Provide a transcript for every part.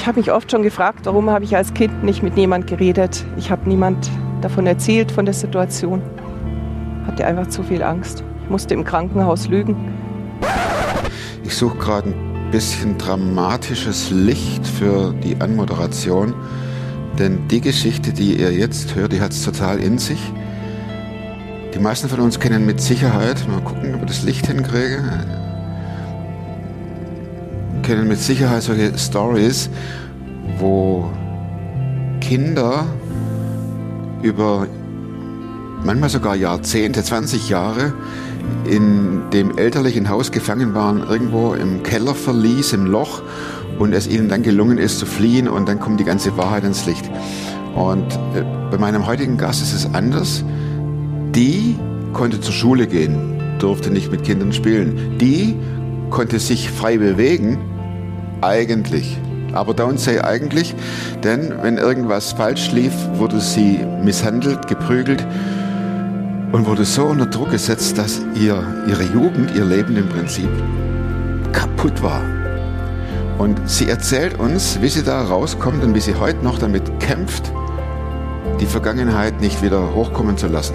Ich habe mich oft schon gefragt, warum habe ich als Kind nicht mit niemand geredet. Ich habe niemand davon erzählt, von der Situation. Hatte einfach zu viel Angst. Ich musste im Krankenhaus lügen. Ich suche gerade ein bisschen dramatisches Licht für die Anmoderation. Denn die Geschichte, die ihr jetzt hört, die hat es total in sich. Die meisten von uns kennen mit Sicherheit, mal gucken, ob ich das Licht hinkriege, kennen mit Sicherheit solche Stories, wo Kinder über manchmal sogar Jahrzehnte, 20 Jahre in dem elterlichen Haus gefangen waren, irgendwo im Kellerverlies, im Loch und es ihnen dann gelungen ist zu fliehen und dann kommt die ganze Wahrheit ins Licht. Und äh, bei meinem heutigen Gast ist es anders. Die konnte zur Schule gehen, durfte nicht mit Kindern spielen. Die konnte sich frei bewegen, eigentlich. Aber don't say eigentlich, denn wenn irgendwas falsch lief, wurde sie misshandelt, geprügelt und wurde so unter Druck gesetzt, dass ihr, ihre Jugend, ihr Leben im Prinzip kaputt war. Und sie erzählt uns, wie sie da rauskommt und wie sie heute noch damit kämpft, die Vergangenheit nicht wieder hochkommen zu lassen.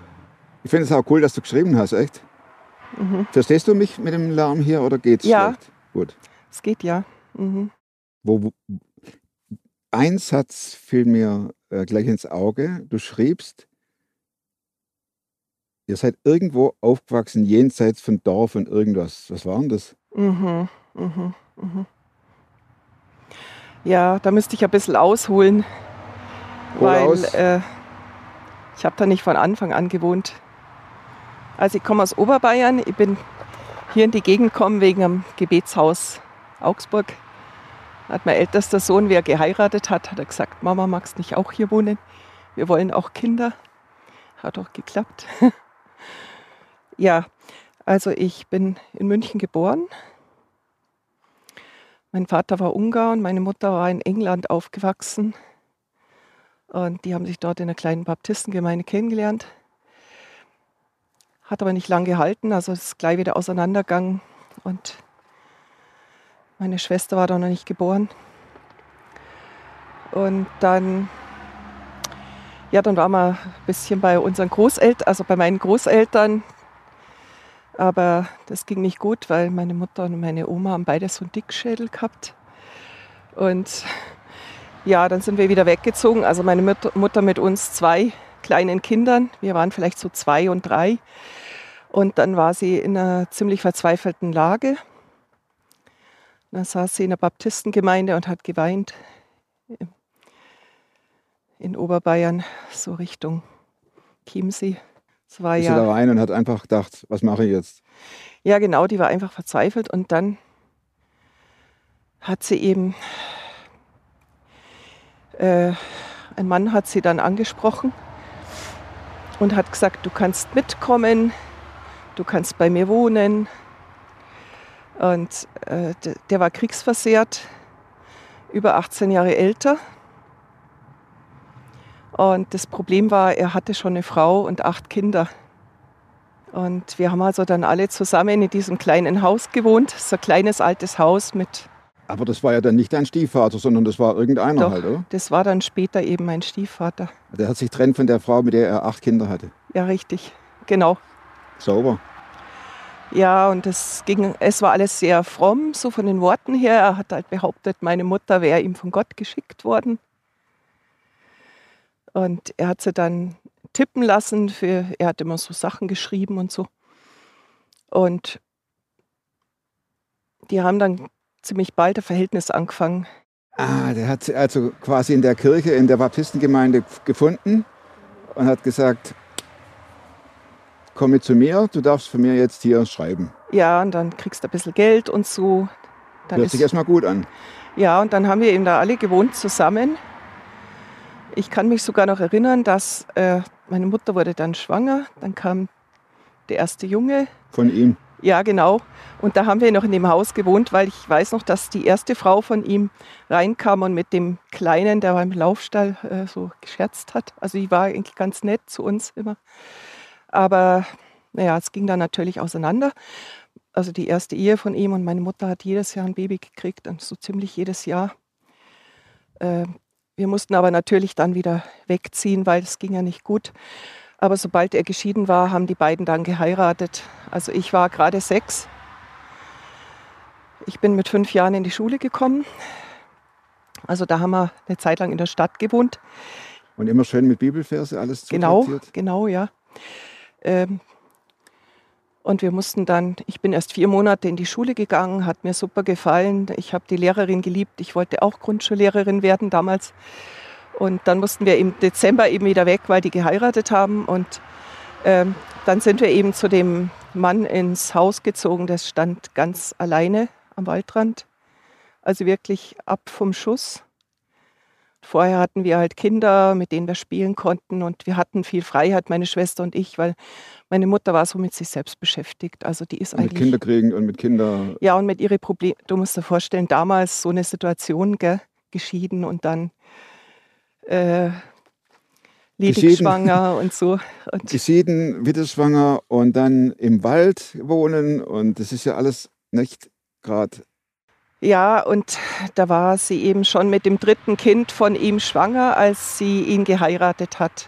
Ich finde es auch cool, dass du geschrieben hast, echt. Verstehst du mich mit dem Lärm hier oder geht's Ja. schlecht? Gut. Es geht ja. Mhm. Wo, wo, ein Satz fiel mir äh, gleich ins Auge. Du schriebst, ihr seid irgendwo aufgewachsen, jenseits von Dorf und irgendwas. Was war denn das? Mhm. Mhm. Mhm. Ja, da müsste ich ein bisschen ausholen, Hol weil aus. äh, ich habe da nicht von Anfang an gewohnt. Also ich komme aus Oberbayern, ich bin hier in die Gegend gekommen wegen am Gebetshaus Augsburg. Hat mein ältester Sohn, wer geheiratet hat, hat er gesagt, Mama, magst nicht auch hier wohnen? Wir wollen auch Kinder. Hat auch geklappt. ja, also ich bin in München geboren. Mein Vater war Ungar und meine Mutter war in England aufgewachsen. Und die haben sich dort in einer kleinen Baptistengemeinde kennengelernt. Hat aber nicht lang gehalten, also ist gleich wieder auseinandergegangen. Und meine Schwester war da noch nicht geboren. Und dann, ja, dann waren wir ein bisschen bei unseren Großeltern, also bei meinen Großeltern. Aber das ging nicht gut, weil meine Mutter und meine Oma haben beide so einen Dickschädel gehabt. Und ja, dann sind wir wieder weggezogen. Also meine Mut- Mutter mit uns zwei kleinen Kindern. Wir waren vielleicht so zwei und drei. Und dann war sie in einer ziemlich verzweifelten Lage. Dann saß sie in der Baptistengemeinde und hat geweint. In Oberbayern, so Richtung Chiemsee. Es war Ist ja sie da rein und hat einfach gedacht, was mache ich jetzt? ja, genau, die war einfach verzweifelt und dann hat sie eben, äh, ein Mann hat sie dann angesprochen und hat gesagt, du kannst mitkommen, du kannst bei mir wohnen. Und äh, der war kriegsversehrt, über 18 Jahre älter. Und das Problem war, er hatte schon eine Frau und acht Kinder. Und wir haben also dann alle zusammen in diesem kleinen Haus gewohnt. So ein kleines altes Haus mit, Aber das war ja dann nicht dein Stiefvater, sondern das war irgendeiner Doch. halt, oder? das war dann später eben mein Stiefvater. Der hat sich trennt von der Frau, mit der er acht Kinder hatte. Ja, richtig, genau. Sauber. Ja, und es ging, es war alles sehr fromm, so von den Worten her. Er hat halt behauptet, meine Mutter wäre ihm von Gott geschickt worden. Und er hat sie dann tippen lassen. Für, er hat immer so Sachen geschrieben und so. Und die haben dann ziemlich bald ein Verhältnis angefangen. Ah, der hat sie also quasi in der Kirche, in der Baptistengemeinde gefunden und hat gesagt, komm mit zu mir, du darfst von mir jetzt hier schreiben. Ja, und dann kriegst du ein bisschen Geld und so. Dann Hört ist, sich erstmal gut an. ja, und dann haben wir eben da alle gewohnt zusammen. Ich kann mich sogar noch erinnern, dass äh, meine Mutter wurde dann schwanger. Dann kam der erste Junge. Von ihm. Ja, genau. Und da haben wir noch in dem Haus gewohnt, weil ich weiß noch, dass die erste Frau von ihm reinkam und mit dem Kleinen, der war im Laufstall, äh, so gescherzt hat. Also die war eigentlich ganz nett zu uns immer. Aber naja, es ging dann natürlich auseinander. Also die erste Ehe von ihm und meine Mutter hat jedes Jahr ein Baby gekriegt und so ziemlich jedes Jahr. Äh, wir mussten aber natürlich dann wieder wegziehen, weil es ging ja nicht gut. Aber sobald er geschieden war, haben die beiden dann geheiratet. Also ich war gerade sechs. Ich bin mit fünf Jahren in die Schule gekommen. Also da haben wir eine Zeit lang in der Stadt gewohnt. Und immer schön mit Bibelverse alles Genau, genau, ja. Ähm, und wir mussten dann, ich bin erst vier Monate in die Schule gegangen, hat mir super gefallen. Ich habe die Lehrerin geliebt. Ich wollte auch Grundschullehrerin werden damals. Und dann mussten wir im Dezember eben wieder weg, weil die geheiratet haben. Und ähm, dann sind wir eben zu dem Mann ins Haus gezogen. Der stand ganz alleine am Waldrand. Also wirklich ab vom Schuss. Vorher hatten wir halt Kinder, mit denen wir spielen konnten und wir hatten viel Freiheit, meine Schwester und ich, weil meine Mutter war so mit sich selbst beschäftigt. Also die ist Mit eigentlich Kinder kriegen und mit Kinder. ja und mit ihren Problemen. Du musst dir vorstellen, damals so eine Situation gell, geschieden und dann äh, ledig schwanger und so. Und Geschieden, Witterschwanger und dann im Wald wohnen. Und das ist ja alles nicht gerade. Ja, und da war sie eben schon mit dem dritten Kind von ihm schwanger, als sie ihn geheiratet hat.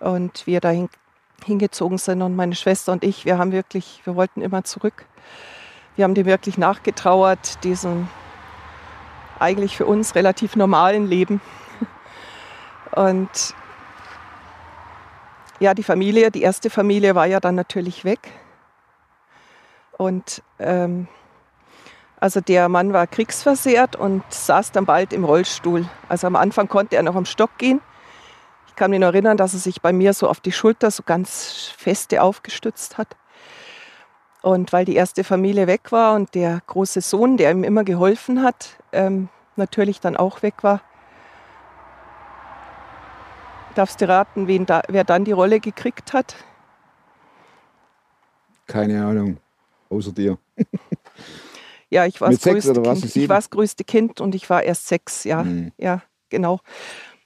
Und wir dahin hingezogen sind und meine Schwester und ich, wir haben wirklich, wir wollten immer zurück. Wir haben dem wirklich nachgetrauert, diesem eigentlich für uns relativ normalen Leben. Und ja, die Familie, die erste Familie war ja dann natürlich weg. Und ähm, also der Mann war kriegsversehrt und saß dann bald im Rollstuhl. Also am Anfang konnte er noch am Stock gehen. Ich kann mich noch erinnern, dass er sich bei mir so auf die Schulter so ganz feste aufgestützt hat. Und weil die erste Familie weg war und der große Sohn, der ihm immer geholfen hat, ähm, natürlich dann auch weg war, darfst du raten, wen da, wer dann die Rolle gekriegt hat? Keine Ahnung. Außer dir. Ja, ich war das größte Kind. Ich war das größte Kind und ich war erst sechs, ja. Mhm. Ja, genau.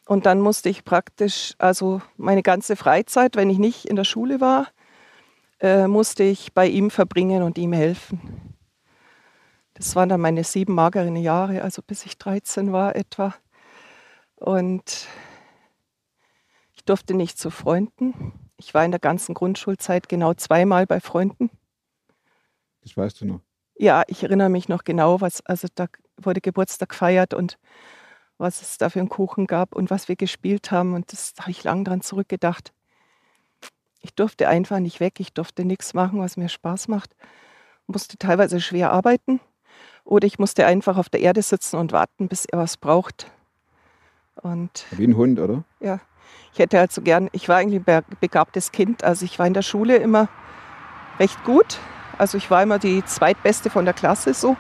Und dann musste ich praktisch, also meine ganze Freizeit, wenn ich nicht in der Schule war, äh, musste ich bei ihm verbringen und ihm helfen. Das waren dann meine sieben mageren Jahre, also bis ich 13 war etwa. Und ich durfte nicht zu Freunden. Ich war in der ganzen Grundschulzeit genau zweimal bei Freunden. Das weißt du noch. Ja, ich erinnere mich noch genau, was, also da wurde Geburtstag gefeiert und was es da für einen Kuchen gab und was wir gespielt haben. Und das da habe ich lange dran zurückgedacht. Ich durfte einfach nicht weg, ich durfte nichts machen, was mir Spaß macht. Musste teilweise schwer arbeiten oder ich musste einfach auf der Erde sitzen und warten, bis er was braucht. Und Wie ein Hund, oder? ja, ich hätte halt so gern, ich war eigentlich ein be- begabtes Kind, also ich war in der Schule immer recht gut. Also ich war immer die zweitbeste von der Klasse so.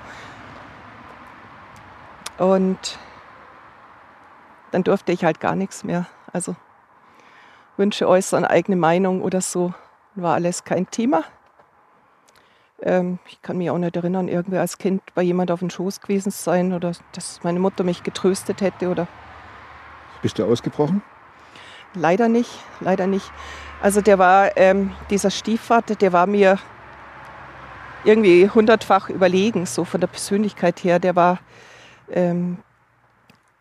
Und dann durfte ich halt gar nichts mehr. Also Wünsche äußern, eigene Meinung oder so, war alles kein Thema. Ähm, ich kann mich auch nicht erinnern, irgendwie als Kind bei jemand auf dem Schoß gewesen zu sein oder dass meine Mutter mich getröstet hätte oder Bist du ausgebrochen? Leider nicht, leider nicht. Also der war, ähm, dieser Stiefvater, der war mir irgendwie hundertfach überlegen, so von der Persönlichkeit her. Der war, ähm,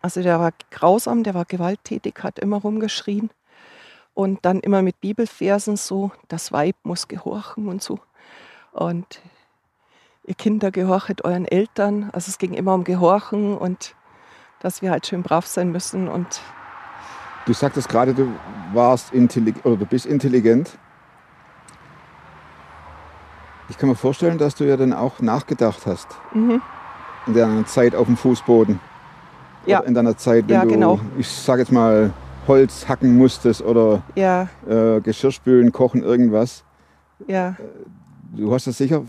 also der war grausam, der war gewalttätig, hat immer rumgeschrien und dann immer mit Bibelversen so, das Weib muss gehorchen und so. Und ihr Kinder gehorchet euren Eltern. Also es ging immer um Gehorchen und dass wir halt schön brav sein müssen und Du sagtest gerade, du warst intelligent oder du bist intelligent. Ich kann mir vorstellen, dass du ja dann auch nachgedacht hast mhm. in deiner Zeit auf dem Fußboden. Ja. In deiner Zeit, wenn Ja, du, genau. ich sage jetzt mal, Holz hacken musstest oder ja, äh, Geschirr spülen, kochen, irgendwas. ja. Du hast das sicher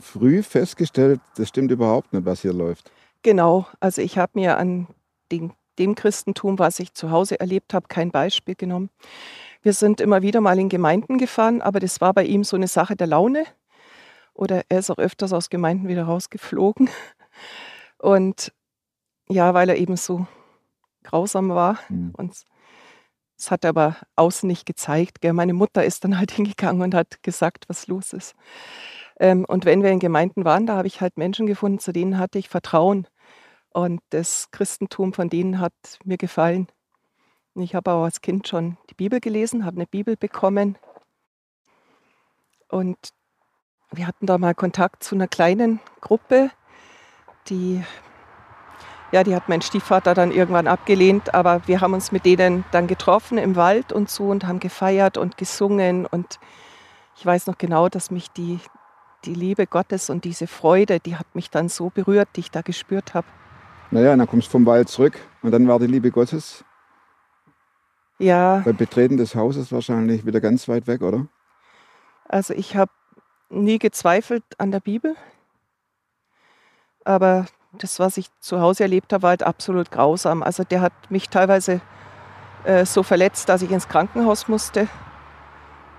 früh festgestellt, das stimmt überhaupt nicht, was hier läuft. Genau, also ich habe mir an den, dem Christentum, was ich zu Hause erlebt habe, kein Beispiel genommen. Wir sind immer wieder mal in Gemeinden gefahren, aber das war bei ihm so eine Sache der Laune. Oder er ist auch öfters aus Gemeinden wieder rausgeflogen. Und ja, weil er eben so grausam war. Mhm. Und das hat er aber außen nicht gezeigt. Gell. Meine Mutter ist dann halt hingegangen und hat gesagt, was los ist. Ähm, und wenn wir in Gemeinden waren, da habe ich halt Menschen gefunden, zu denen hatte ich Vertrauen. Und das Christentum von denen hat mir gefallen. Und Ich habe auch als Kind schon die Bibel gelesen, habe eine Bibel bekommen. Und wir hatten da mal Kontakt zu einer kleinen Gruppe, die, ja, die hat mein Stiefvater dann irgendwann abgelehnt, aber wir haben uns mit denen dann getroffen im Wald und so und haben gefeiert und gesungen. Und ich weiß noch genau, dass mich die, die Liebe Gottes und diese Freude, die hat mich dann so berührt, die ich da gespürt habe. Naja, dann kommst du vom Wald zurück und dann war die Liebe Gottes Ja, beim Betreten des Hauses wahrscheinlich wieder ganz weit weg, oder? Also ich habe nie gezweifelt an der Bibel, aber das, was ich zu Hause erlebt habe, war halt absolut grausam. Also der hat mich teilweise äh, so verletzt, dass ich ins Krankenhaus musste.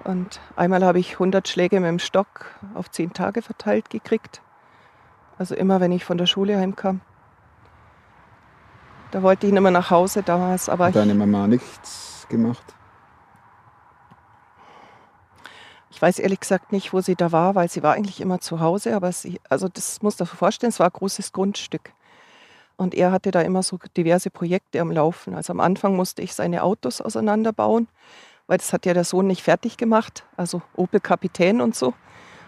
Und einmal habe ich 100 Schläge mit dem Stock auf 10 Tage verteilt gekriegt. Also immer, wenn ich von der Schule heimkam. Da wollte ich nicht mehr nach Hause damals, aber Hat deine Mama nichts gemacht? Ich weiß ehrlich gesagt nicht, wo sie da war, weil sie war eigentlich immer zu Hause. Aber sie, also das muss dir vorstellen, es war ein großes Grundstück. Und er hatte da immer so diverse Projekte am Laufen. Also am Anfang musste ich seine Autos auseinanderbauen, weil das hat ja der Sohn nicht fertig gemacht. Also Opel Kapitän und so.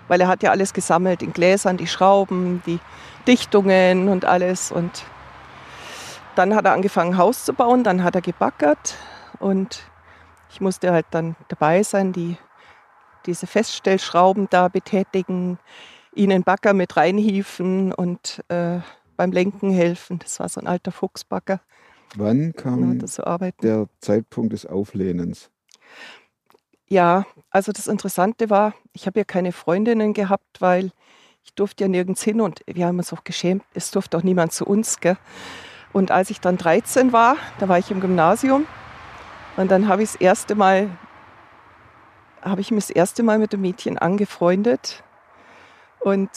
Weil er hat ja alles gesammelt, in Gläsern, die Schrauben, die Dichtungen und alles. Und dann hat er angefangen, Haus zu bauen, dann hat er gebackert und ich musste halt dann dabei sein, die diese Feststellschrauben da betätigen, ihnen Bagger mit reinhieven und äh, beim Lenken helfen. Das war so ein alter Fuchsbagger. Wann kam so der Zeitpunkt des Auflehnens? Ja, also das Interessante war, ich habe ja keine Freundinnen gehabt, weil ich durfte ja nirgends hin und wir haben uns auch geschämt, es durfte auch niemand zu uns. Gell? Und als ich dann 13 war, da war ich im Gymnasium und dann habe ich das erste Mal, habe ich mich das erste Mal mit einem Mädchen angefreundet und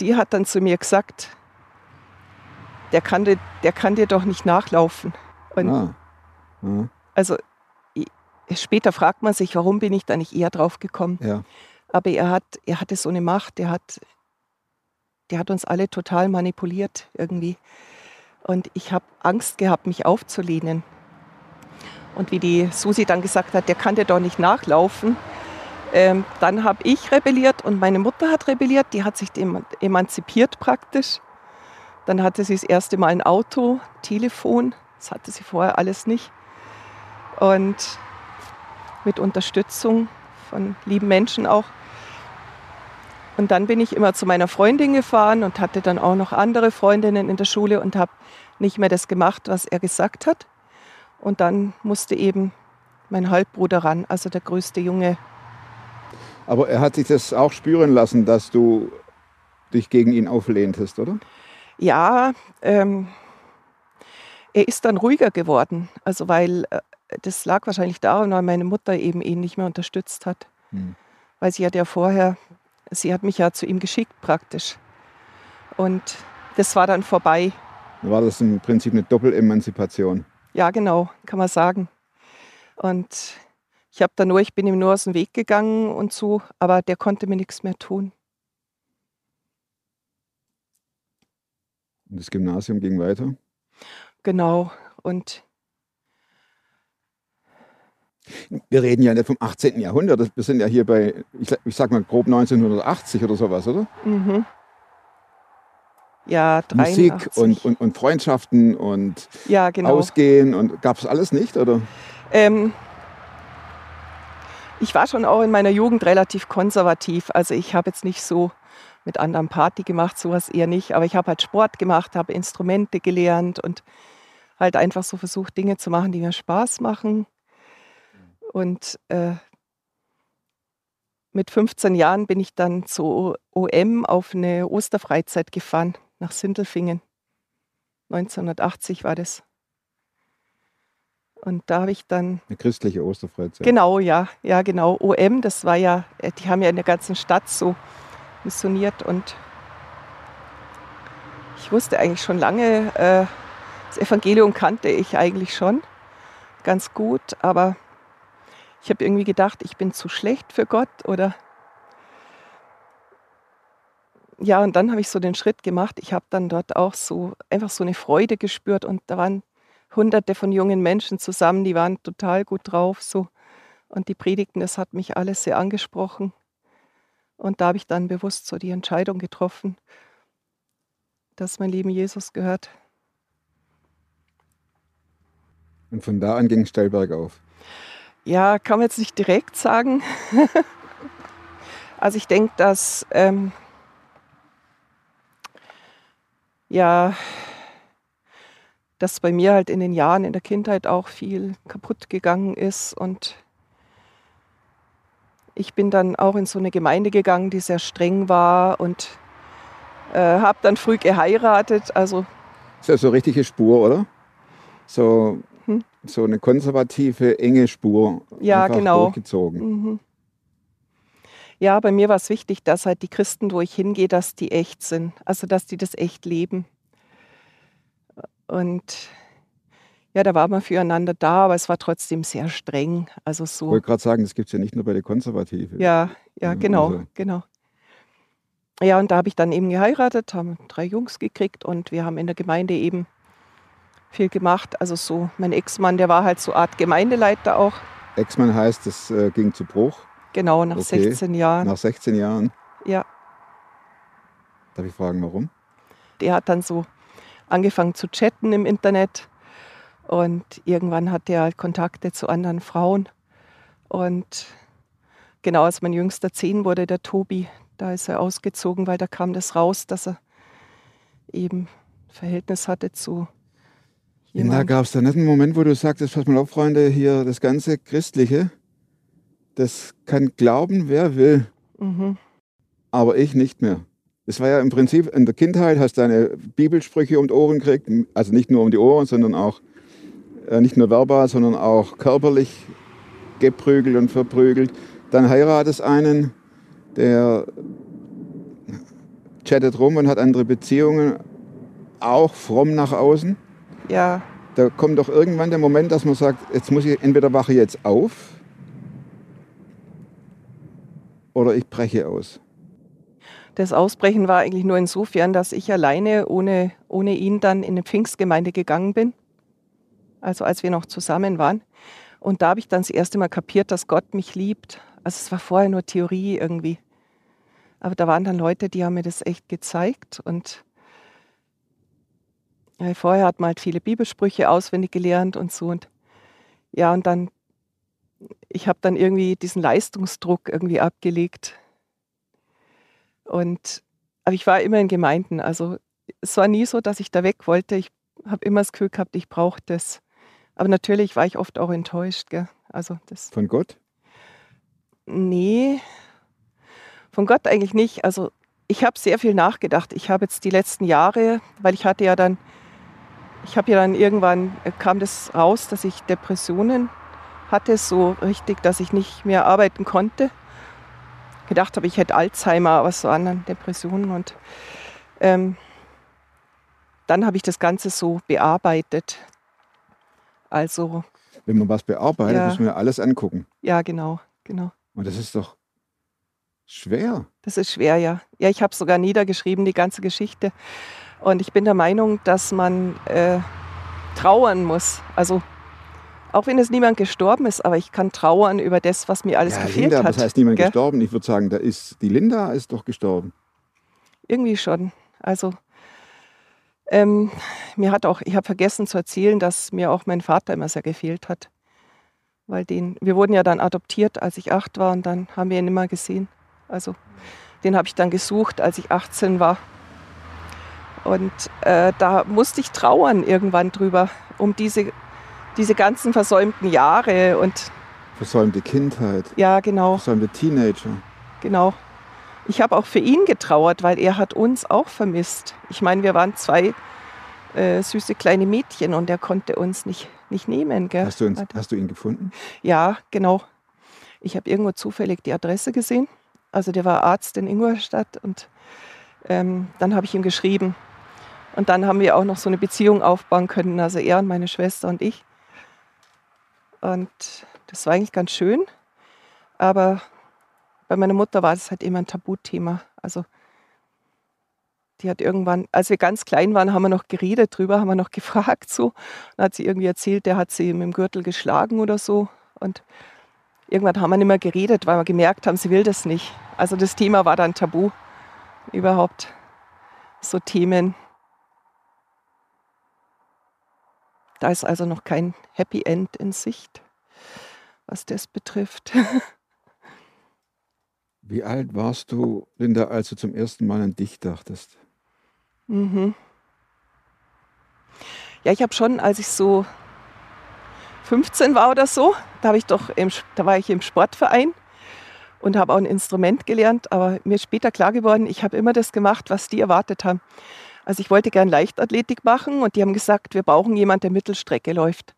die hat dann zu mir gesagt, der kann dir, der kann dir doch nicht nachlaufen. Und Ah. Ja, also später fragt man sich, warum bin ich da nicht eher drauf gekommen? ja. Aber er hat, er hatte so eine Macht, der hat, der hat uns alle total manipuliert irgendwie. Und ich habe Angst gehabt, mich aufzulehnen. Und wie die Susi dann gesagt hat, der kann dir doch nicht nachlaufen. Ähm, dann habe ich rebelliert und meine Mutter hat rebelliert. Die hat sich eman- emanzipiert praktisch. Dann hatte sie das erste Mal ein Auto, Telefon. Das hatte sie vorher alles nicht. Und mit Unterstützung von lieben Menschen auch. Und dann bin ich immer zu meiner Freundin gefahren und hatte dann auch noch andere Freundinnen in der Schule und habe nicht mehr das gemacht, was er gesagt hat. Und dann musste eben mein Halbbruder ran, also der größte Junge. Aber er hat sich das auch spüren lassen, dass du dich gegen ihn auflehntest, oder? Ja, ähm, er ist dann ruhiger geworden. Also weil äh, das lag wahrscheinlich daran, weil meine Mutter eben ihn nicht mehr unterstützt hat. Hm. Weil sie hat ja vorher, sie hat mich ja zu ihm geschickt praktisch. Und das war dann vorbei. Dann war das im Prinzip eine Doppelemanzipation. Ja, genau, kann man sagen. Und ich habe dann nur, ich bin ihm nur aus dem Weg gegangen und so, aber der konnte mir nichts mehr tun. Und das Gymnasium ging weiter. Genau. Und Wir reden ja nicht vom 18. Jahrhundert. Wir sind ja hier bei, ich, sag- ich sag mal grob 1980 oder sowas, oder? mhm. ja, 83. Musik und, und, und Freundschaften und ja, genau. Ausgehen und gab es alles nicht, oder? Ähm, ich war schon auch in meiner Jugend relativ konservativ. Also ich habe jetzt nicht so mit anderen Party gemacht, sowas eher nicht. Aber ich habe halt Sport gemacht, habe Instrumente gelernt und halt einfach so versucht, Dinge zu machen, die mir Spaß machen. Und äh, mit 15 Jahren bin ich dann zu OM auf eine Osterfreizeit gefahren nach Sindelfingen. 1980 war das. Und da habe ich dann Eine christliche Osterfreizeit. Genau, ja, ja, genau. OM, das war ja, äh, die haben ja in der ganzen Stadt so missioniert und ich wusste eigentlich schon lange, äh, das Evangelium kannte ich eigentlich schon ganz gut, aber ich habe irgendwie gedacht, ich bin zu schlecht für Gott oder ja, und dann habe ich so den Schritt gemacht. Ich habe dann dort auch so einfach so eine Freude gespürt und da waren hunderte von jungen Menschen zusammen, die waren total gut drauf so und die Predigten, das hat mich alles sehr angesprochen. Und da habe ich dann bewusst so die Entscheidung getroffen, dass mein Leben Jesus gehört. Und von da an ging es steil bergauf. Ja, kann man jetzt nicht direkt sagen. also ich denke, dass ähm, ja, dass bei mir halt in den Jahren in der Kindheit auch viel kaputt gegangen ist und ich bin dann auch in so eine Gemeinde gegangen, die sehr streng war und äh, habe dann früh geheiratet. Also Ist ja so eine richtige Spur, oder? So, Hm. so eine konservative, enge Spur. Ja, genau. Durchgezogen. Mhm. Ja, bei mir war es wichtig, dass halt die Christen, wo ich hingehe, dass die echt sind. Also, dass die das echt leben. Und ja, da war man füreinander da, aber es war trotzdem sehr streng. Also Ich so, wollte gerade sagen, das gibt es ja nicht nur bei den Konservativen. ja, ja, Ja, genau, also- genau. Ja, und da habe ich dann eben geheiratet, haben drei Jungs gekriegt und wir haben in der Gemeinde eben viel gemacht. Also so, mein Ex-Mann, der war halt so Art Gemeindeleiter auch. Ex-Mann heißt, das äh, ging zu Bruch Genau, nach Okay. 16 Jahren. nach 16 Jahren. Ja. Darf ich fragen, warum? der hat dann so angefangen zu chatten im Internet und irgendwann hat er Kontakte zu anderen Frauen und genau als mein jüngster zehn wurde, der Tobi, da ist er ausgezogen, weil da kam das raus, dass er eben Verhältnis hatte zu Da jemandem. gab es da nicht einen Moment, wo du sagtest, pass mal auf, Freunde, hier das ganze Christliche, das kann glauben, wer will, Mhm. aber ich nicht mehr. Das war ja im Prinzip in der Kindheit, hast deine Bibelsprüche um die Ohren gekriegt, also nicht nur um die Ohren, sondern auch äh, nicht nur verbal, sondern auch körperlich geprügelt und verprügelt. Dann heiratest einen, der chattet rum und hat andere Beziehungen, auch fromm nach außen. Ja, Da kommt doch irgendwann der Moment, dass man sagt, jetzt muss ich entweder wache jetzt auf oder ich breche aus. Das Ausbrechen war eigentlich nur insofern, dass ich alleine ohne, ohne ihn dann in eine Pfingstgemeinde gegangen bin. Also als wir noch zusammen waren. Und da habe ich dann das erste Mal kapiert, dass Gott mich liebt. Also es war vorher nur Theorie irgendwie. Aber da waren dann Leute, die haben mir das echt gezeigt. Und vorher hat man halt viele Bibelsprüche auswendig gelernt und so. Und ja, und dann, ich habe dann irgendwie diesen Leistungsdruck irgendwie abgelegt. Und, aber ich war immer in Gemeinden. Also es war nie so, dass ich da weg wollte. Ich habe immer das Gefühl gehabt, ich brauche das. Aber natürlich war ich oft auch enttäuscht. Gell? Also das, Von Gott? nee, von Gott eigentlich nicht. Also ich habe sehr viel nachgedacht. Ich habe jetzt die letzten Jahre, weil ich hatte ja dann, ich habe ja dann irgendwann, äh, kam das raus, dass ich Depressionen hatte, so richtig, dass ich nicht mehr arbeiten konnte. Gedacht habe, ich hätte Alzheimer, aber so anderen Depressionen. Und ähm, dann habe ich das Ganze so bearbeitet. Also, Wenn man was bearbeitet, Ja. muss man ja alles angucken. ja, genau, genau. Und das ist doch schwer. Das ist schwer, ja. Ja, ich habe sogar niedergeschrieben, die ganze Geschichte. Und ich bin der Meinung, dass man äh, trauern muss. Also, auch wenn es niemand gestorben ist, aber ich kann trauern über das, was mir alles ja, gefehlt Linda, hat. das heißt niemand gell? gestorben. Ich würde sagen, da ist die Linda ist doch gestorben. Irgendwie schon. Also, ähm, mir hat auch, ich habe vergessen zu erzählen, dass mir auch mein Vater immer sehr gefehlt hat. Weil den, wir wurden ja dann adoptiert, als ich acht war und dann haben wir ihn immer gesehen. Also, den habe ich dann gesucht, als ich 18 war. Und äh, da musste ich trauern irgendwann drüber, um diese, diese ganzen versäumten Jahre und Versäumte Kindheit, ja, genau. versäumte Teenager. genau. Ich habe auch für ihn getrauert, weil er hat uns auch vermisst. Ich meine, wir waren zwei äh, süße kleine Mädchen und er konnte uns nicht, nicht nehmen. Gell? Hast, du uns, hast du ihn gefunden? Ja, genau. Ich habe irgendwo zufällig die Adresse gesehen. Also der war Arzt in Ingolstadt und ähm, dann habe ich ihm geschrieben. Und dann haben wir auch noch so eine Beziehung aufbauen können, also er und meine Schwester und ich. Und das war eigentlich ganz schön. Aber bei meiner Mutter war das halt immer ein Tabuthema. Also die hat irgendwann, als wir ganz klein waren, haben wir noch geredet drüber, haben wir noch gefragt so. Dann hat sie irgendwie erzählt, der hat sie mit dem Gürtel geschlagen oder so. Und irgendwann haben wir nicht mehr geredet, weil wir gemerkt haben, sie will das nicht. Also das Thema war dann tabu. Überhaupt so Themen. Da ist also noch kein Happy End in Sicht, was das betrifft. Wie alt warst du, Linda, als du zum ersten Mal an dich dachtest? Mhm. Ja, ich habe schon, als ich so 15 war oder so, da, habe ich doch im, da war ich im Sportverein und habe auch ein Instrument gelernt. Aber mir ist später klar geworden, ich habe immer das gemacht, was die erwartet haben. Also ich wollte gern Leichtathletik machen und die haben gesagt, wir brauchen jemanden, der Mittelstrecke läuft.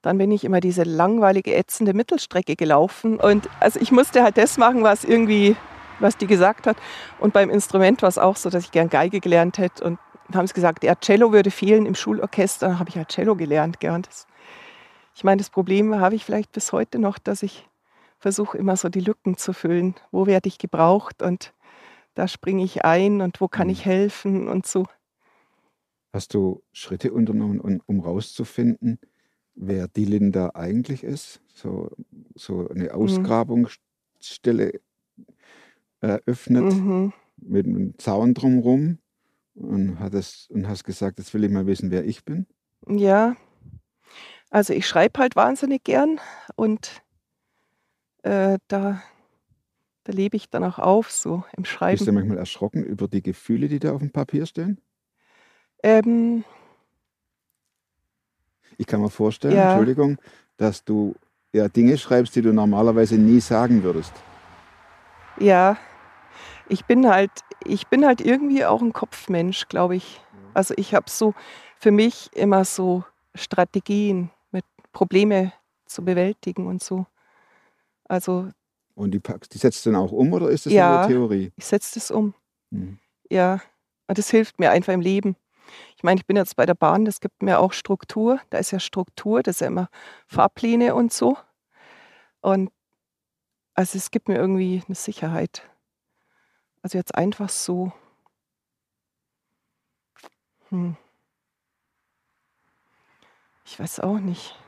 Dann bin ich immer diese langweilige, ätzende Mittelstrecke gelaufen. Und also ich musste halt das machen, was irgendwie, was die gesagt hat. Und beim Instrument war es auch so, dass ich gern Geige gelernt hätte. Und haben sie gesagt, ja, Cello würde fehlen im Schulorchester. Dann habe ich halt Cello gelernt. Gern. Das, ich meine, das Problem habe ich vielleicht bis heute noch, dass ich versuche immer so die Lücken zu füllen. Wo werde ich gebraucht und da springe ich ein und wo kann ich helfen und so. Hast du Schritte unternommen, um, rauszufinden, wer die Linda eigentlich ist. So, so eine Mhm. Ausgrabungsstelle eröffnet Mhm. mit einem Zaun drumherum und, hat es, und hast gesagt, jetzt will ich mal wissen, wer ich bin. Ja, also ich schreibe halt wahnsinnig gern und äh, da, da lebe ich dann auch auf, so im Bist du Schreiben. manchmal erschrocken über die Gefühle, die da auf dem Papier stehen? Ähm, Ich kann mir vorstellen, Ja. Entschuldigung, dass du ja Dinge schreibst, die du normalerweise nie sagen würdest. ja, ich bin halt, ich bin halt irgendwie auch ein Kopfmensch, glaube ich. Also ich habe so für mich immer so Strategien, mit Probleme zu bewältigen und so. Also Und die, packst, die setzt du dann auch um oder ist das Ja. nur Theorie? ich setze das um. Mhm. Ja, und das hilft mir einfach im Leben. Ich meine, ich bin jetzt bei der Bahn, das gibt mir auch Struktur. Da ist ja Struktur, das ist ja immer Fahrpläne und so. Und also es gibt mir irgendwie eine Sicherheit. Also jetzt einfach so. Hm. Ich weiß auch nicht.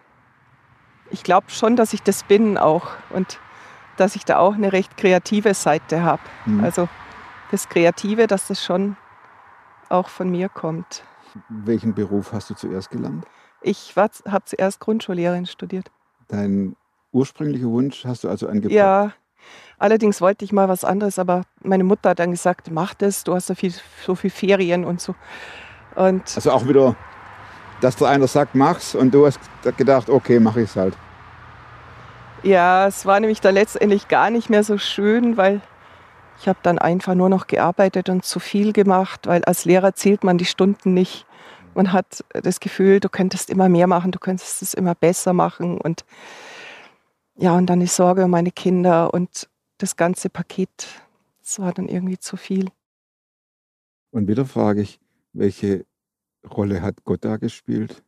Ich glaube schon, dass ich das bin auch und dass ich da auch eine recht kreative Seite habe. Mhm. Also das Kreative, dass das schon auch von mir kommt. Welchen Beruf hast du zuerst gelernt? Ich habe zuerst Grundschullehrerin studiert. Dein ursprünglicher Wunsch hast du also angepackt? Ja, allerdings wollte ich mal was anderes, aber meine Mutter hat dann gesagt, mach das, du hast so viel, so viel Ferien und so. Und Also auch wieder, dass der einer sagt, mach's und du hast gedacht, okay, mach ich's halt. Ja, es war nämlich dann letztendlich gar nicht mehr so schön, weil ich habe dann einfach nur noch gearbeitet und zu viel gemacht, weil als Lehrer zählt man die Stunden nicht. Man hat das Gefühl, du könntest immer mehr machen, du könntest es immer besser machen und ja, und dann die Sorge um meine Kinder und das ganze Paket, das war dann irgendwie zu viel. Und wieder frage ich, welche Rolle hat Gott da gespielt?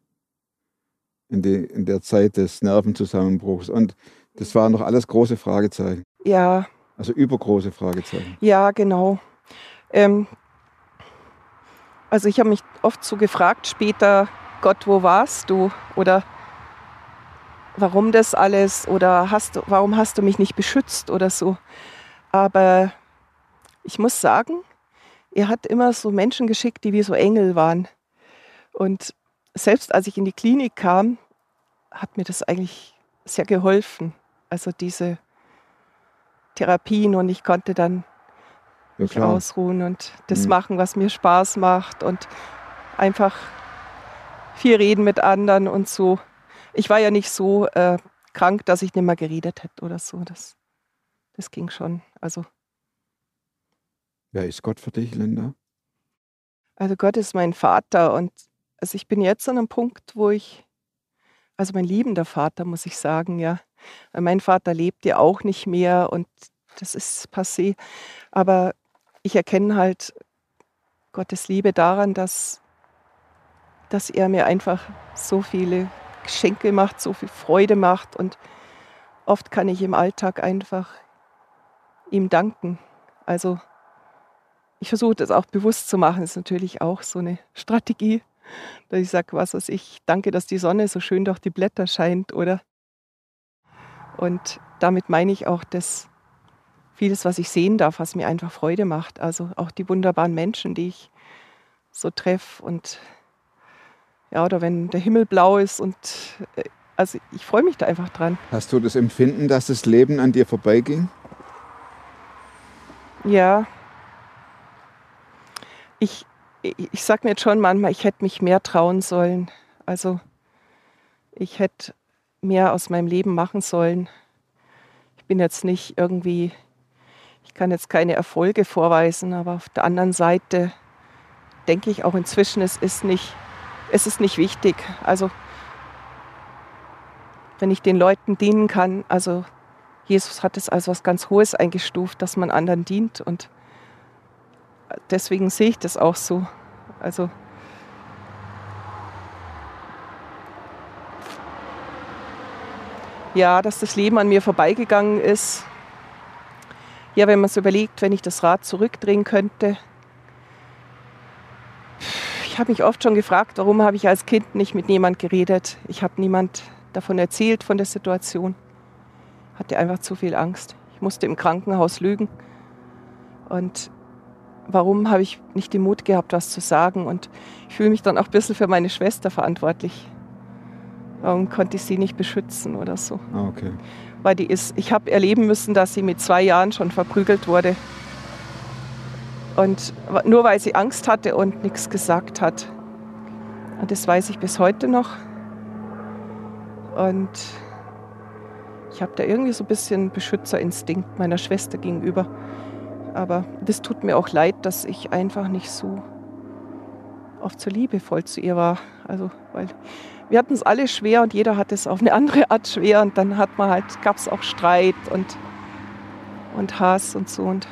In, die, in der Zeit des Nervenzusammenbruchs. Und das waren noch alles große Fragezeichen. Ja, Also übergroße Fragezeichen. Ja, genau. Ähm, also ich habe mich oft so gefragt später, Gott, wo warst du? Oder warum das alles? Oder hast du, warum hast du mich nicht beschützt oder so? Aber ich muss sagen, er hat immer so Menschen geschickt, die wie so Engel waren. Und selbst als ich in die Klinik kam, hat mir das eigentlich sehr geholfen. Also diese Therapien und ich konnte dann Ja, mich klar. ausruhen und das Mhm. machen, was mir Spaß macht und einfach viel reden mit anderen und so. Ich war ja nicht so äh, krank, dass ich nicht mehr geredet hätte oder so. Das, das ging schon. Also Wer ist Gott für dich, Linda? Also Gott ist mein Vater und also ich bin jetzt an einem Punkt, wo ich, also mein liebender Vater, muss ich sagen, ja. Weil mein Vater lebt ja auch nicht mehr und das ist passé. Aber ich erkenne halt Gottes Liebe daran, dass, dass er mir einfach so viele Geschenke macht, so viel Freude macht und oft kann ich im Alltag einfach ihm danken. Also ich versuche das auch bewusst zu machen, das ist natürlich auch so eine Strategie, dass ich sage, was weiß ich, danke, dass die Sonne so schön durch die Blätter scheint, oder? Und damit meine ich auch das vieles, was ich sehen darf, was mir einfach Freude macht. Also auch die wunderbaren Menschen, die ich so treffe und ja, oder wenn der Himmel blau ist und äh, also ich freue mich da einfach dran. Hast du das Empfinden, dass das Leben an dir vorbeiging? Ja. Ich, ich, ich sage mir jetzt schon manchmal, ich hätte mich mehr trauen sollen. Also ich hätte mehr aus meinem Leben machen sollen. Ich bin jetzt nicht irgendwie, ich kann jetzt keine Erfolge vorweisen, aber auf der anderen Seite denke ich auch inzwischen, es ist nicht, es ist nicht wichtig. Also wenn ich den Leuten dienen kann, also Jesus hat es als was ganz Hohes eingestuft, dass man anderen dient und deswegen sehe ich das auch so. Also ja, dass das Leben an mir vorbeigegangen ist. Ja, wenn man es überlegt, wenn ich das Rad zurückdrehen könnte. Ich habe mich oft schon gefragt, warum habe ich als Kind nicht mit niemand geredet. Ich habe niemand davon erzählt, von der Situation. Hatte einfach zu viel Angst. Ich musste im Krankenhaus lügen. Und warum habe ich nicht den Mut gehabt, was zu sagen? Und ich fühle mich dann auch ein bisschen für meine Schwester verantwortlich. Warum konnte ich sie nicht beschützen oder so? Ah, okay. Weil die ist, ich habe erleben müssen, dass sie mit zwei Jahren schon verprügelt wurde. Und nur weil sie Angst hatte und nichts gesagt hat. Und das weiß ich bis heute noch. Und ich habe da irgendwie so ein bisschen Beschützerinstinkt meiner Schwester gegenüber. Aber das tut mir auch leid, dass ich einfach nicht so oft so liebevoll zu ihr war. Also, weil wir hatten es alle schwer und jeder hat es auf eine andere Art schwer und dann hat man halt, gab es auch Streit und, und Hass und so. Und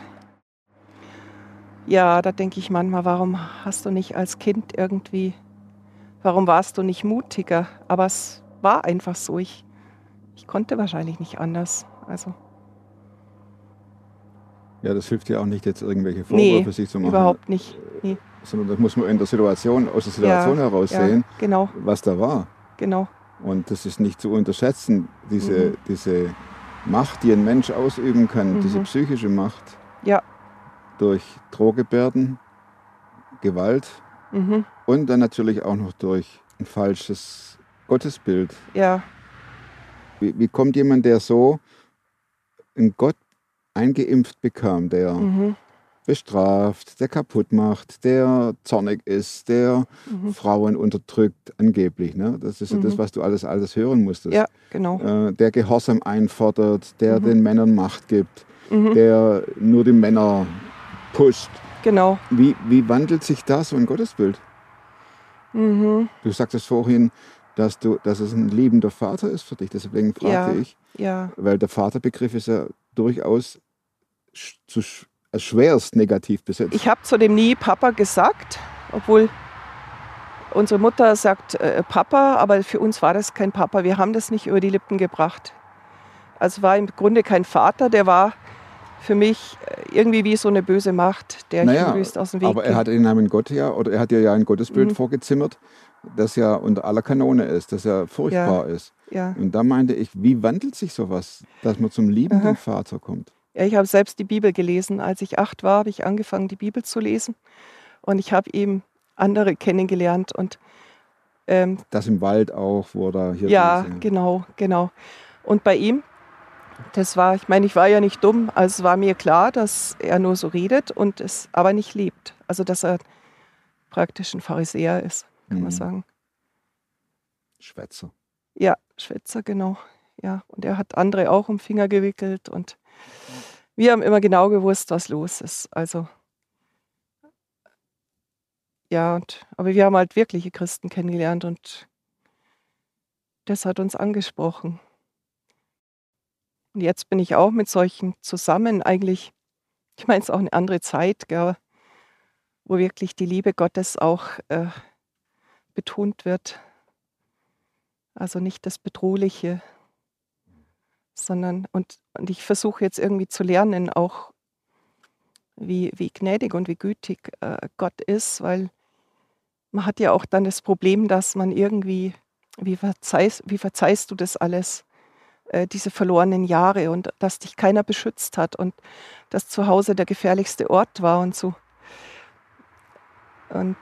ja, da denke ich manchmal, warum hast du nicht als Kind irgendwie, warum warst du nicht mutiger? Aber es war einfach so. Ich, ich konnte wahrscheinlich nicht anders. Also. Ja, das hilft ja auch nicht, jetzt irgendwelche Vorwürfe Nee, sich zu machen. überhaupt nicht. Nee, Sondern das muss man in der Situation, aus der Situation Ja, heraus ja, sehen, genau, was da war. genau. Und das ist nicht zu unterschätzen, diese, Mhm. diese Macht, die ein Mensch ausüben kann, Mhm. diese psychische Macht Ja. durch Drohgebärden, Gewalt Mhm. und dann natürlich auch noch durch ein falsches Gottesbild. Ja, Wie, wie kommt jemand, der so einen Gott eingeimpft bekam, der mhm. Bestraft, der kaputt macht, der zornig ist, der Mhm. Frauen unterdrückt, angeblich. Ne? Das ist ja das, Mhm. was du alles, alles hören musstest. ja, genau. Äh, der Gehorsam einfordert, der Mhm. den Männern Macht gibt, Mhm. der nur die Männer pusht. Genau. Wie, wie wandelt sich da so ein Gottesbild? Mhm. Du sagtest vorhin, dass, du, dass es ein liebender Vater ist für dich. Deswegen fragte Ja. ich, Ja, weil der Vaterbegriff ist ja durchaus zu schwerst negativ besetzt. ich habe zu dem nie Papa gesagt, obwohl unsere Mutter sagt äh, Papa, aber für uns war das kein Papa. Wir haben das nicht über die Lippen gebracht. Also war im Grunde kein Vater, der war für mich äh, irgendwie wie so eine böse Macht, der Naja, möglichst aus dem Weg Aber er hat den Namen Gott ja, oder er hat ja ein Gottesbild Mhm. vorgezimmert, das ja unter aller Kanone ist, das ja furchtbar ist. ja. Und da meinte ich, wie wandelt sich sowas, dass man zum liebenden Aha. Vater kommt? Ja, ich habe selbst die Bibel gelesen. Als ich acht war, habe ich angefangen, die Bibel zu lesen. Und ich habe eben andere kennengelernt. Und ähm, Das im Wald auch, wo da hier ja, genau, genau. Und bei ihm, das war, ich meine, ich war ja nicht dumm. Also es war mir klar, dass er nur so redet und es aber nicht lebt. Also dass er praktisch ein Pharisäer ist, kann man Mhm. sagen. Schwätzer. Ja, Schwätzer, genau. Ja, und er hat andere auch um Finger gewickelt und wir haben immer genau gewusst, was los ist. Also ja, und, aber wir haben halt wirkliche Christen kennengelernt und das hat uns angesprochen. Und jetzt bin ich auch mit solchen zusammen eigentlich, ich meine, es ist auch eine andere Zeit, gell, wo wirklich die Liebe Gottes auch äh, betont wird. Also nicht das Bedrohliche, sondern, und, und ich versuche jetzt irgendwie zu lernen, auch wie, wie gnädig und wie gütig äh, Gott ist, weil man hat ja auch dann das Problem, dass man irgendwie, wie verzeihst, wie verzeihst du das alles, äh, diese verlorenen Jahre und dass dich keiner beschützt hat und dass zu Hause der gefährlichste Ort war und so. Und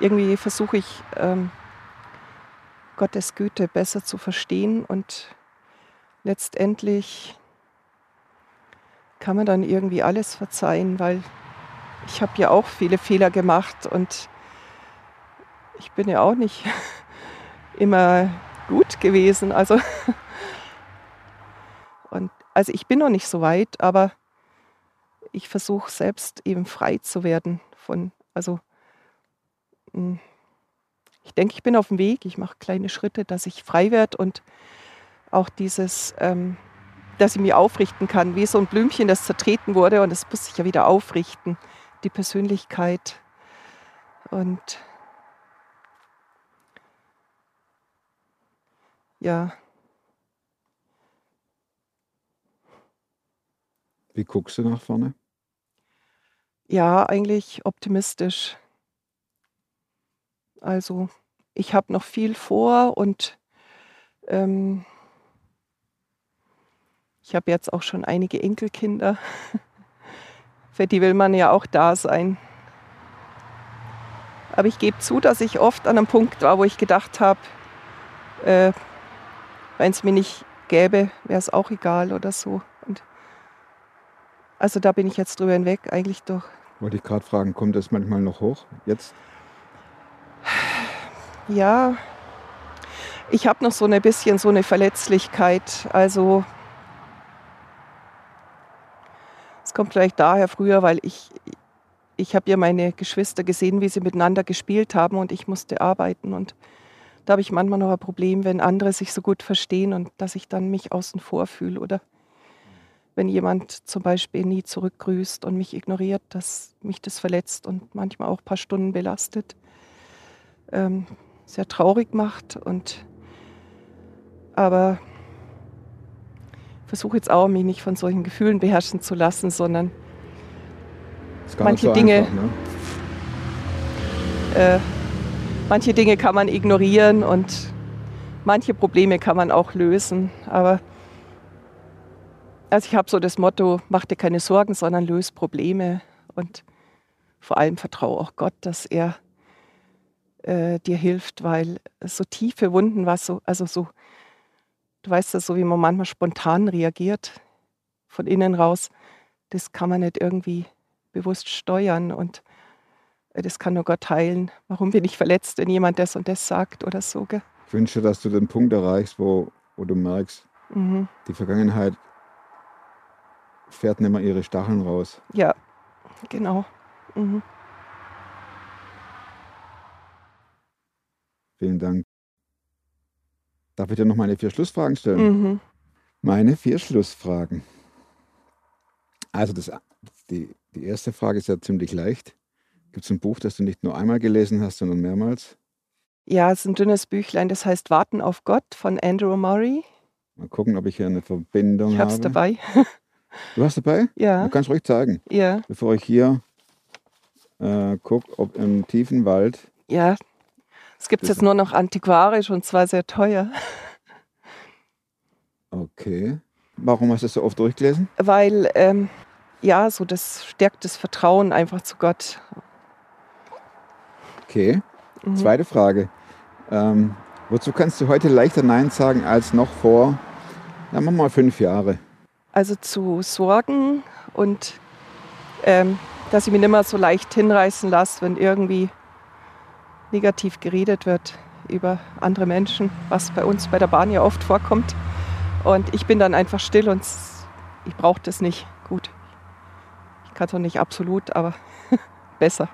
irgendwie versuche ich, ähm, Gottes Güte besser zu verstehen und letztendlich kann man dann irgendwie alles verzeihen, weil ich habe ja auch viele Fehler gemacht und ich bin ja auch nicht immer gut gewesen. Also, und, also ich bin noch nicht so weit, aber ich versuche selbst eben frei zu werden von, also hm, ich denke, ich bin auf dem Weg, ich mache kleine Schritte, dass ich frei werde und auch dieses, ähm, dass ich mich aufrichten kann, wie so ein Blümchen, das zertreten wurde und das muss sich ja wieder aufrichten, die Persönlichkeit. Und ja. Wie guckst du nach vorne? Ja, eigentlich optimistisch. Also ich habe noch viel vor und ähm, ich habe jetzt auch schon einige Enkelkinder. Für die will man ja auch da sein. Aber ich gebe zu, dass ich oft an einem Punkt war, wo ich gedacht habe, äh, wenn es mir nicht gäbe, wäre es auch egal oder so. Und also da bin ich jetzt drüber hinweg, eigentlich doch. Wollte ich gerade fragen, kommt das manchmal noch hoch jetzt? Ja, ich habe noch so ein bisschen so eine Verletzlichkeit. Also kommt vielleicht daher früher, weil ich, ich habe ja meine Geschwister gesehen, wie sie miteinander gespielt haben und ich musste arbeiten. Und da habe ich manchmal noch ein Problem, wenn andere sich so gut verstehen und dass ich dann mich außen vor fühle. Oder wenn jemand zum Beispiel nie zurückgrüßt und mich ignoriert, dass mich das verletzt und manchmal auch ein paar Stunden belastet. Ähm, sehr traurig macht. Und aber versuche jetzt auch, mich nicht von solchen Gefühlen beherrschen zu lassen, sondern manche so Dinge, einfach, ne? äh, manche Dinge kann man ignorieren und manche Probleme kann man auch lösen. Aber also ich habe so das Motto: Mach dir keine Sorgen, sondern löse Probleme und vor allem vertraue auch Gott, dass er äh, dir hilft, weil so tiefe Wunden, was so, also so Du weißt ja, so wie man manchmal spontan reagiert, von innen raus, das kann man nicht irgendwie bewusst steuern und äh, das kann nur Gott heilen. Warum bin ich verletzt, wenn jemand das und das sagt oder so? Gell? Ich wünsche, dass du den Punkt erreichst, wo, wo du merkst, Mhm. die Vergangenheit fährt nicht mehr ihre Stacheln raus. Ja, genau. Mhm. Vielen Dank. Darf ich dir noch meine vier Schlussfragen stellen? Mhm. Meine vier Schlussfragen. Also das, die, die erste Frage ist ja ziemlich leicht. Gibt es ein Buch, das du nicht nur einmal gelesen hast, sondern mehrmals? Ja, es ist ein dünnes Büchlein, das heißt Warten auf Gott von Andrew Murray. Mal gucken, ob ich hier eine Verbindung Ich habe es habe. dabei. Du hast dabei? Ja, Du kannst ruhig zeigen. ja, Bevor ich hier äh, gucke, ob im tiefen Wald. ja. Es gibt es Das- jetzt nur noch antiquarisch und zwar sehr teuer, Okay. Warum hast du es so oft durchgelesen? weil ähm, ja, so das stärkt das Vertrauen einfach zu Gott. Okay. Mhm. Zweite Frage. Ähm, wozu kannst du heute leichter Nein sagen als noch vor, sagen wir mal, fünf Jahre? Also zu Sorgen und ähm, dass ich mich nicht mehr so leicht hinreißen lasse, wenn irgendwie negativ geredet wird über andere Menschen, was bei uns bei der Bahn ja oft vorkommt. Und ich bin dann einfach still und ich brauche das nicht. Gut. Ich kann es auch nicht absolut, aber besser.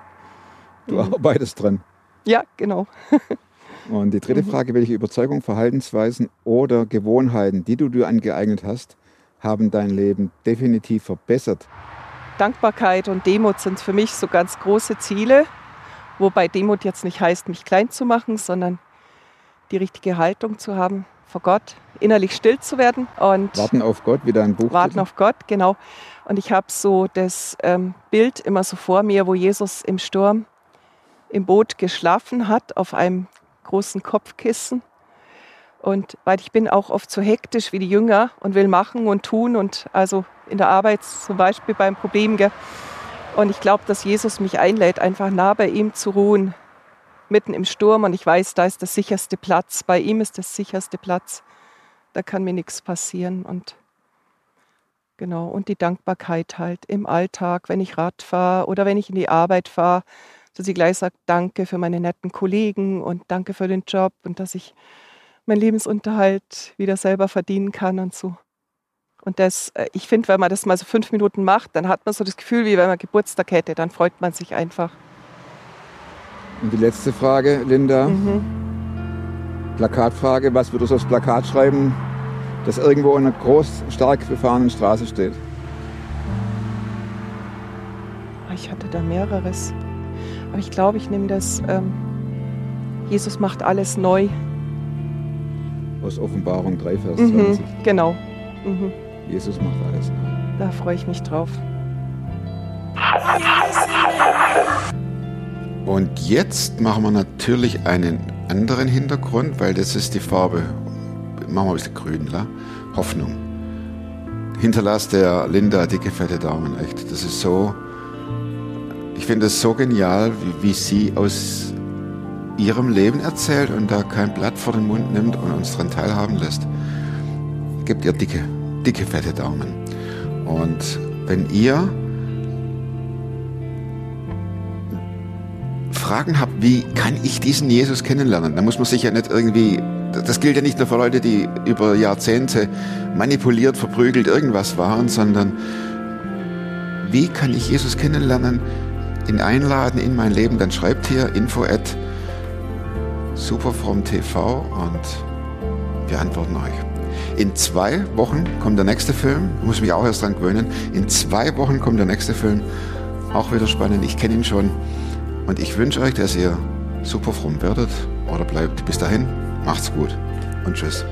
Du arbeitest dran. Ja, genau. Und die dritte Frage, welche Überzeugung, Verhaltensweisen oder Gewohnheiten, die du dir angeeignet hast, haben dein Leben definitiv verbessert? Dankbarkeit und Demut sind für mich so ganz große Ziele, wobei Demut jetzt nicht heißt, mich klein zu machen, sondern die richtige Haltung zu haben vor Gott, innerlich still zu werden und Warten auf Gott, wie dein Buch. warten auf Gott, genau. Und ich habe so das ähm, Bild immer so vor mir, wo Jesus im Sturm im Boot geschlafen hat, auf einem großen Kopfkissen. Und weil ich bin auch oft so hektisch wie die Jünger und will machen und tun und also in der Arbeit zum Beispiel beim Problem. Gell? Und ich glaube, dass Jesus mich einlädt, einfach nah bei ihm zu ruhen, mitten im Sturm. Und ich weiß, da ist der sicherste Platz. Bei ihm ist der sicherste Platz. Da kann mir nichts passieren. Und genau, und die Dankbarkeit halt im Alltag, wenn ich Rad fahre oder wenn ich in die Arbeit fahre, dass ich gleich sage, danke für meine netten Kollegen und danke für den Job und dass ich meinen Lebensunterhalt wieder selber verdienen kann und so. Und das, äh, ich finde, wenn man das mal so fünf Minuten macht, dann hat man so das Gefühl, wie wenn man Geburtstag hätte, dann freut man sich einfach. Und die letzte Frage, Linda. Mhm. Plakatfrage, was würdest du aufs Plakat schreiben, das irgendwo in einer groß, stark befahrenen Straße steht? Ah, Ich hatte da mehreres. Aber ich glaube, ich nehme das, ähm, Jesus macht alles neu. Aus Offenbarung 3, Vers Mhm, 20. genau. Mhm. Jesus macht alles neu. Da freue ich mich drauf. Und jetzt machen wir natürlich einen anderen Hintergrund, weil das ist die Farbe, machen wir ein bisschen grün, la? Hoffnung. Hinterlass der Linda dicke, fette Daumen, echt. Das ist so, ich finde es so genial, wie, wie sie aus ihrem Leben erzählt und da kein Blatt vor den Mund nimmt und uns daran teilhaben lässt. Gebt ihr dicke, dicke, fette Daumen. Und wenn ihr Fragen habt, wie kann ich diesen Jesus kennenlernen, dann muss man sich ja nicht irgendwie, das gilt ja nicht nur für Leute, die über Jahrzehnte manipuliert, verprügelt irgendwas waren, sondern wie kann ich Jesus kennenlernen, ihn einladen in mein Leben, dann schreibt hier info at superfromtv und wir antworten euch. In zwei Wochen kommt der nächste Film, ich muss mich auch erst dran gewöhnen, in zwei Wochen kommt der nächste Film, auch wieder spannend, ich kenne ihn schon. Und ich wünsche euch, dass ihr super fromm werdet oder bleibt. Bis dahin, macht's gut und tschüss.